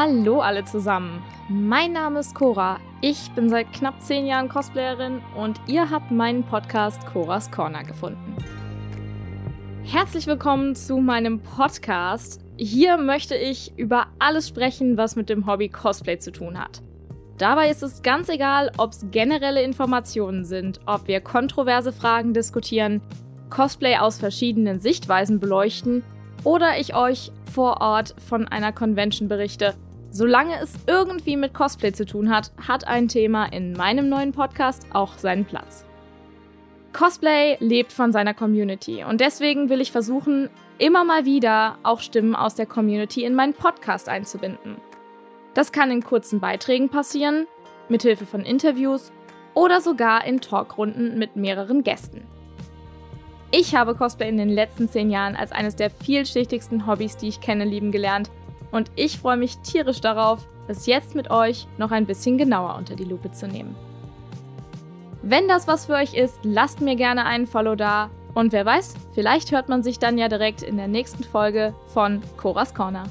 Hallo alle zusammen. Mein Name ist Cora. Ich bin seit knapp zehn Jahren Cosplayerin und ihr habt meinen Podcast Coras Corner gefunden. Herzlich willkommen zu meinem Podcast. Hier möchte ich über alles sprechen, was mit dem Hobby Cosplay zu tun hat. Dabei ist es ganz egal, ob es generelle Informationen sind, ob wir kontroverse Fragen diskutieren, Cosplay aus verschiedenen Sichtweisen beleuchten oder ich euch vor Ort von einer Convention berichte. Solange es irgendwie mit Cosplay zu tun hat, hat ein Thema in meinem neuen Podcast auch seinen Platz. Cosplay lebt von seiner Community und deswegen will ich versuchen, immer mal wieder auch Stimmen aus der Community in meinen Podcast einzubinden. Das kann in kurzen Beiträgen passieren, mithilfe von Interviews oder sogar in Talkrunden mit mehreren Gästen. Ich habe Cosplay in den letzten zehn Jahren als eines der vielschichtigsten Hobbys, die ich kenne, lieben gelernt. Und ich freue mich tierisch darauf, es jetzt mit euch noch ein bisschen genauer unter die Lupe zu nehmen. Wenn das was für euch ist, lasst mir gerne einen Follow da. Und wer weiß, vielleicht hört man sich dann ja direkt in der nächsten Folge von Coras Corner.